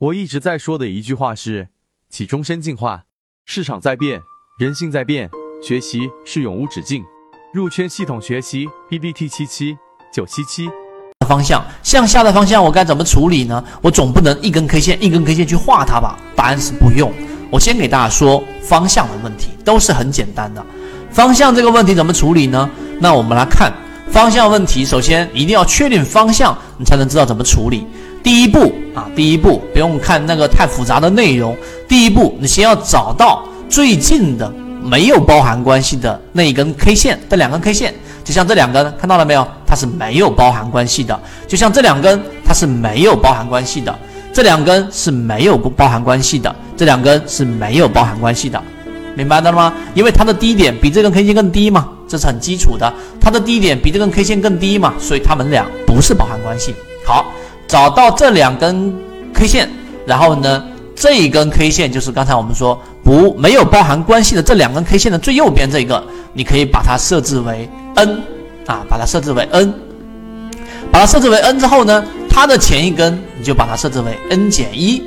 我一直在说的一句话是：起终身进化，市场在变，人性在变，学习是永无止境。入圈系统学习 B B T 七七九七七。方向向下的方向我该怎么处理呢？我总不能一根 K 线一根 K 线去画它吧？答案是不用。我先给大家说方向的问题，都是很简单的。方向这个问题怎么处理呢？那我们来看方向问题，首先一定要确定方向，你才能知道怎么处理。第一步啊，第一步不用看那个太复杂的内容。第一步，你先要找到最近的没有包含关系的那一根 K 线，这两根 K 线，就像这两根，看到了没有？它是没有包含关系的。就像这两根，它是没有包含关系的。这两根是没有不包含关系的。这两根是没有包含关系的，明白了吗？因为它的低点比这根 K 线更低嘛，这是很基础的。它的低点比这根 K 线更低嘛，所以它们俩不是包含关系。好。找到这两根 K 线，然后呢，这一根 K 线就是刚才我们说不没有包含关系的这两根 K 线的最右边这一个，你可以把它设置为 N 啊，把它设置为 N，把它设置为 N 之后呢，它的前一根你就把它设置为 N 减一。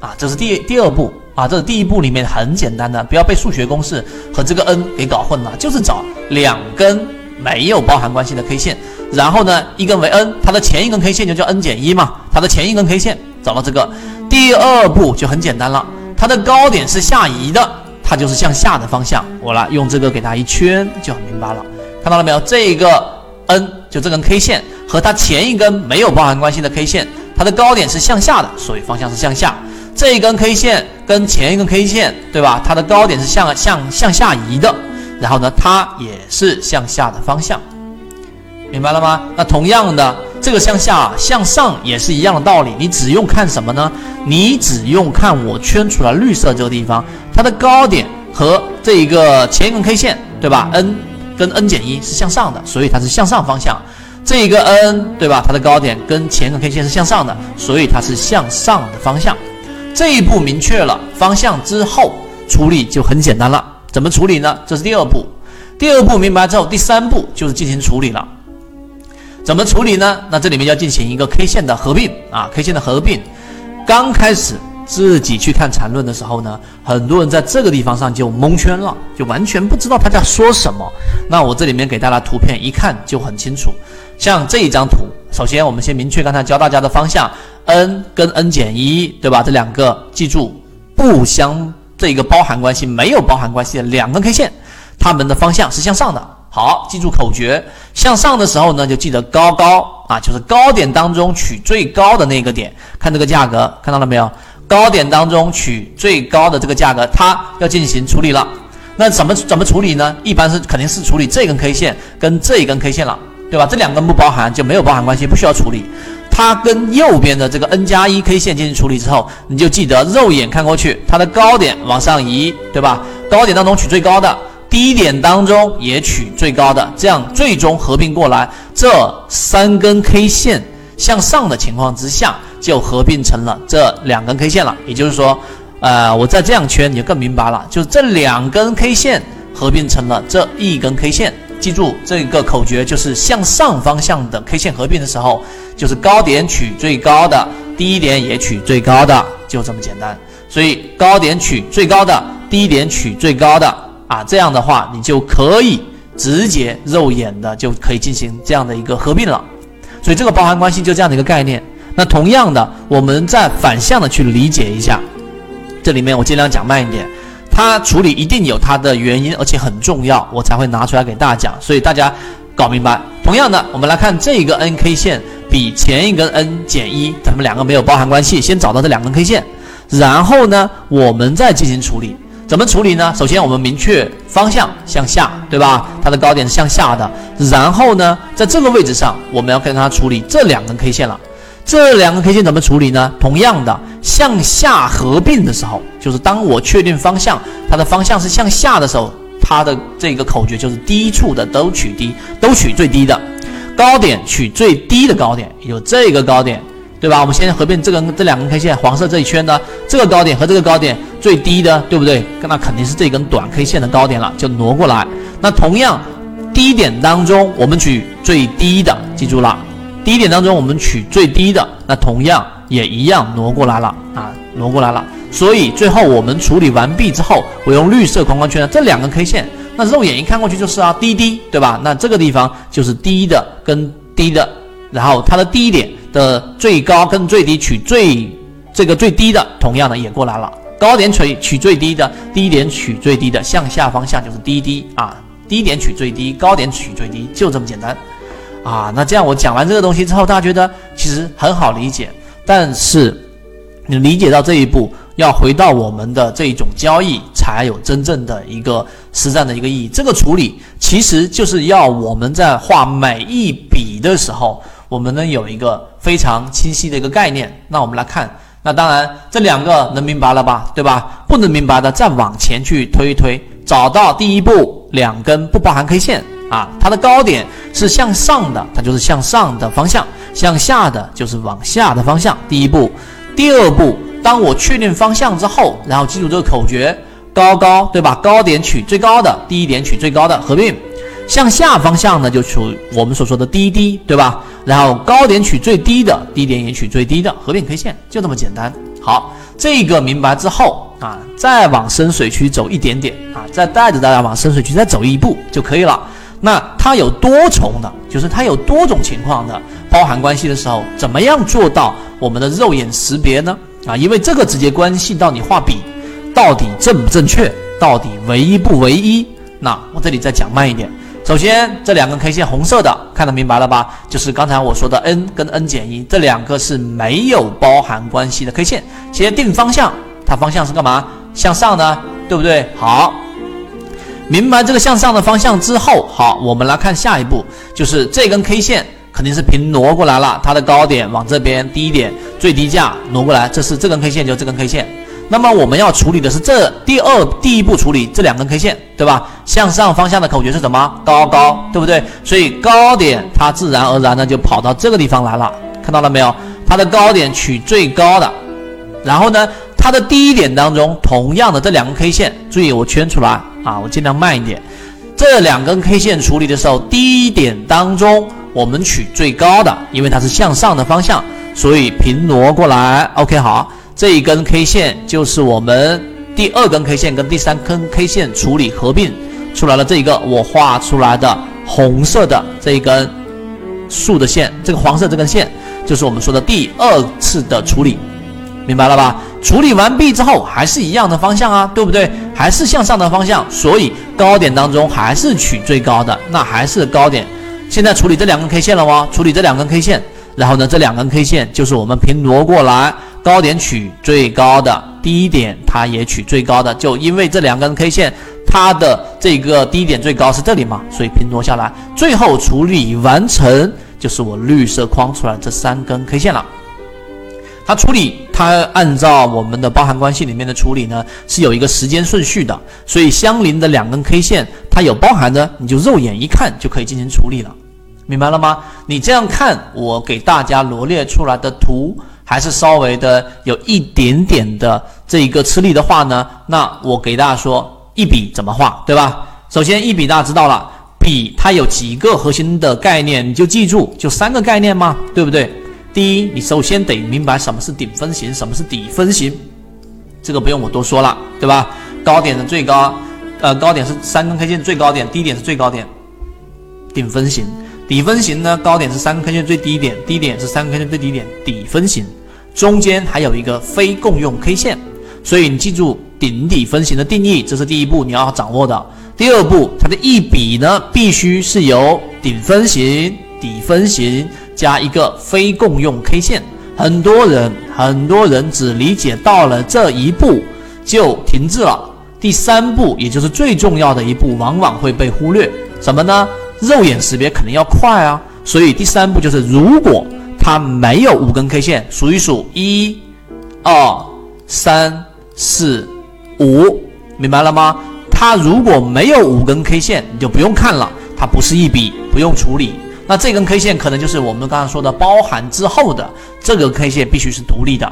啊，这是第第二步啊，这是第一步里面很简单的，不要被数学公式和这个 N 给搞混了，就是找两根没有包含关系的 K 线。然后呢，一根为 N，它的前一根 K 线就叫 N 减一嘛，它的前一根 K 线找到这个，第二步就很简单了，它的高点是下移的，它就是向下的方向。我来用这个给它一圈就很明白了，看到了没有？这个 N 就这根 K 线和它前一根没有包含关系的 K 线，它的高点是向下的，所以方向是向下。这一根 K 线跟前一根 K 线，对吧？它的高点是向向向下移的，然后呢，它也是向下的方向。明白了吗？那同样的，这个向下向上也是一样的道理。你只用看什么呢？你只用看我圈出来绿色这个地方，它的高点和这一个前一根 K 线，对吧？N 跟 N 减一是向上的，所以它是向上方向。这一个 N 对吧？它的高点跟前一根 K 线是向上的，所以它是向上的方向。这一步明确了方向之后，处理就很简单了。怎么处理呢？这是第二步。第二步明白之后，第三步就是进行处理了。怎么处理呢？那这里面要进行一个 K 线的合并啊，K 线的合并。刚开始自己去看缠论的时候呢，很多人在这个地方上就蒙圈了，就完全不知道他在说什么。那我这里面给大家图片，一看就很清楚。像这一张图，首先我们先明确刚才教大家的方向，N 跟 N 减一，对吧？这两个记住不相这一个包含关系，没有包含关系的两根 K 线，它们的方向是向上的。好，记住口诀。向上的时候呢，就记得高高啊，就是高点当中取最高的那个点。看这个价格，看到了没有？高点当中取最高的这个价格，它要进行处理了。那怎么怎么处理呢？一般是肯定是处理这根 K 线跟这一根 K 线了，对吧？这两根不包含就没有包含关系，不需要处理。它跟右边的这个 N 加一 K 线进行处理之后，你就记得肉眼看过去，它的高点往上移，对吧？高点当中取最高的。低点当中也取最高的，这样最终合并过来，这三根 K 线向上的情况之下，就合并成了这两根 K 线了。也就是说，呃，我再这样圈，你就更明白了，就这两根 K 线合并成了这一根 K 线。记住这个口诀，就是向上方向的 K 线合并的时候，就是高点取最高的，低点也取最高的，就这么简单。所以高点取最高的，低点取最高的。啊，这样的话，你就可以直接肉眼的就可以进行这样的一个合并了。所以这个包含关系就这样的一个概念。那同样的，我们再反向的去理解一下，这里面我尽量讲慢一点。它处理一定有它的原因，而且很重要，我才会拿出来给大家讲。所以大家搞明白。同样的，我们来看这一个 N K 线比前一根 N 减一，咱们两个没有包含关系，先找到这两根 K 线，然后呢，我们再进行处理。怎么处理呢？首先我们明确方向向下，对吧？它的高点是向下的。然后呢，在这个位置上，我们要跟它处理这两根 K 线了。这两个 K 线怎么处理呢？同样的，向下合并的时候，就是当我确定方向，它的方向是向下的时候，它的这个口诀就是低处的都取低，都取最低的，高点取最低的高点，有这个高点。对吧？我们先合并这根这两根 K 线，黄色这一圈呢，这个高点和这个高点最低的，对不对？那肯定是这根短 K 线的高点了，就挪过来。那同样，低点当中我们取最低的，记住了，低点当中我们取最低的，那同样也一样挪过来了啊，挪过来了。所以最后我们处理完毕之后，我用绿色框框圈的这两根 K 线，那肉眼一看过去就是啊低低，对吧？那这个地方就是低的跟低的，然后它的低点的最高跟最低取最这个最低的，同样的也过来了。高点取取最低的，低点取最低的，向下方向就是低低啊，低点取最低，高点取最低，就这么简单啊。那这样我讲完这个东西之后，大家觉得其实很好理解，但是你理解到这一步。要回到我们的这一种交易，才有真正的一个实战的一个意义。这个处理其实就是要我们在画每一笔的时候，我们能有一个非常清晰的一个概念。那我们来看，那当然这两个能明白了吧？对吧？不能明白的再往前去推一推，找到第一步两根不包含 K 线啊，它的高点是向上的，它就是向上的方向；向下的就是往下的方向。第一步，第二步。当我确定方向之后，然后记住这个口诀：高高，对吧？高点取最高的，低点取最高的，合并。向下方向呢，就取我们所说的低低，对吧？然后高点取最低的，低点也取最低的，合并 K 线，就这么简单。好，这个明白之后啊，再往深水区走一点点啊，再带着大家往深水区再走一步就可以了。那它有多重的，就是它有多种情况的包含关系的时候，怎么样做到我们的肉眼识别呢？啊，因为这个直接关系到你画笔到底正不正确，到底唯一不唯一。那我这里再讲慢一点。首先，这两根 K 线红色的，看得明白了吧？就是刚才我说的 n 跟 n 减一这两个是没有包含关系的 K 线。先定方向，它方向是干嘛？向上呢，对不对？好，明白这个向上的方向之后，好，我们来看下一步，就是这根 K 线。肯定是平挪过来了，它的高点往这边，低点最低价挪过来，这是这根 K 线，就这根 K 线。那么我们要处理的是这第二第一步处理这两根 K 线，对吧？向上方向的口诀是什么？高高，对不对？所以高点它自然而然的就跑到这个地方来了，看到了没有？它的高点取最高的，然后呢，它的低点当中同样的这两根 K 线，注意我圈出来啊，我尽量慢一点。这两根 K 线处理的时候，低点当中。我们取最高的，因为它是向上的方向，所以平挪过来。OK，好，这一根 K 线就是我们第二根 K 线跟第三根 K 线处理合并出来了。这一个我画出来的红色的这一根竖的线，这个黄色这根线就是我们说的第二次的处理，明白了吧？处理完毕之后还是一样的方向啊，对不对？还是向上的方向，所以高点当中还是取最高的，那还是高点。现在处理这两根 K 线了吗？处理这两根 K 线，然后呢，这两根 K 线就是我们平挪过来，高点取最高的，低点它也取最高的。就因为这两根 K 线，它的这个低点最高是这里嘛，所以平挪下来，最后处理完成就是我绿色框出来这三根 K 线了。它处理，它按照我们的包含关系里面的处理呢，是有一个时间顺序的，所以相邻的两根 K 线，它有包含的，你就肉眼一看就可以进行处理了，明白了吗？你这样看，我给大家罗列出来的图，还是稍微的有一点点的这一个吃力的话呢，那我给大家说一笔怎么画，对吧？首先一笔大家知道了，笔它有几个核心的概念，你就记住，就三个概念嘛，对不对？第一，你首先得明白什么是顶分型，什么是底分型，这个不用我多说了，对吧？高点的最高，呃，高点是三根 K 线最高点，低点是最高点，顶分型。底分型呢，高点是三根 K 线最低点，低点是三根 K 线最低点，底分型。中间还有一个非共用 K 线，所以你记住顶底分型的定义，这是第一步你要掌握的。第二步，它的一笔呢，必须是由顶分型、底分型。加一个非共用 K 线，很多人很多人只理解到了这一步就停滞了。第三步，也就是最重要的一步，往往会被忽略。什么呢？肉眼识别肯定要快啊。所以第三步就是，如果它没有五根 K 线，数一数，一、二、三、四、五，明白了吗？它如果没有五根 K 线，你就不用看了，它不是一笔，不用处理。那这根 K 线可能就是我们刚刚说的包含之后的这个 K 线必须是独立的。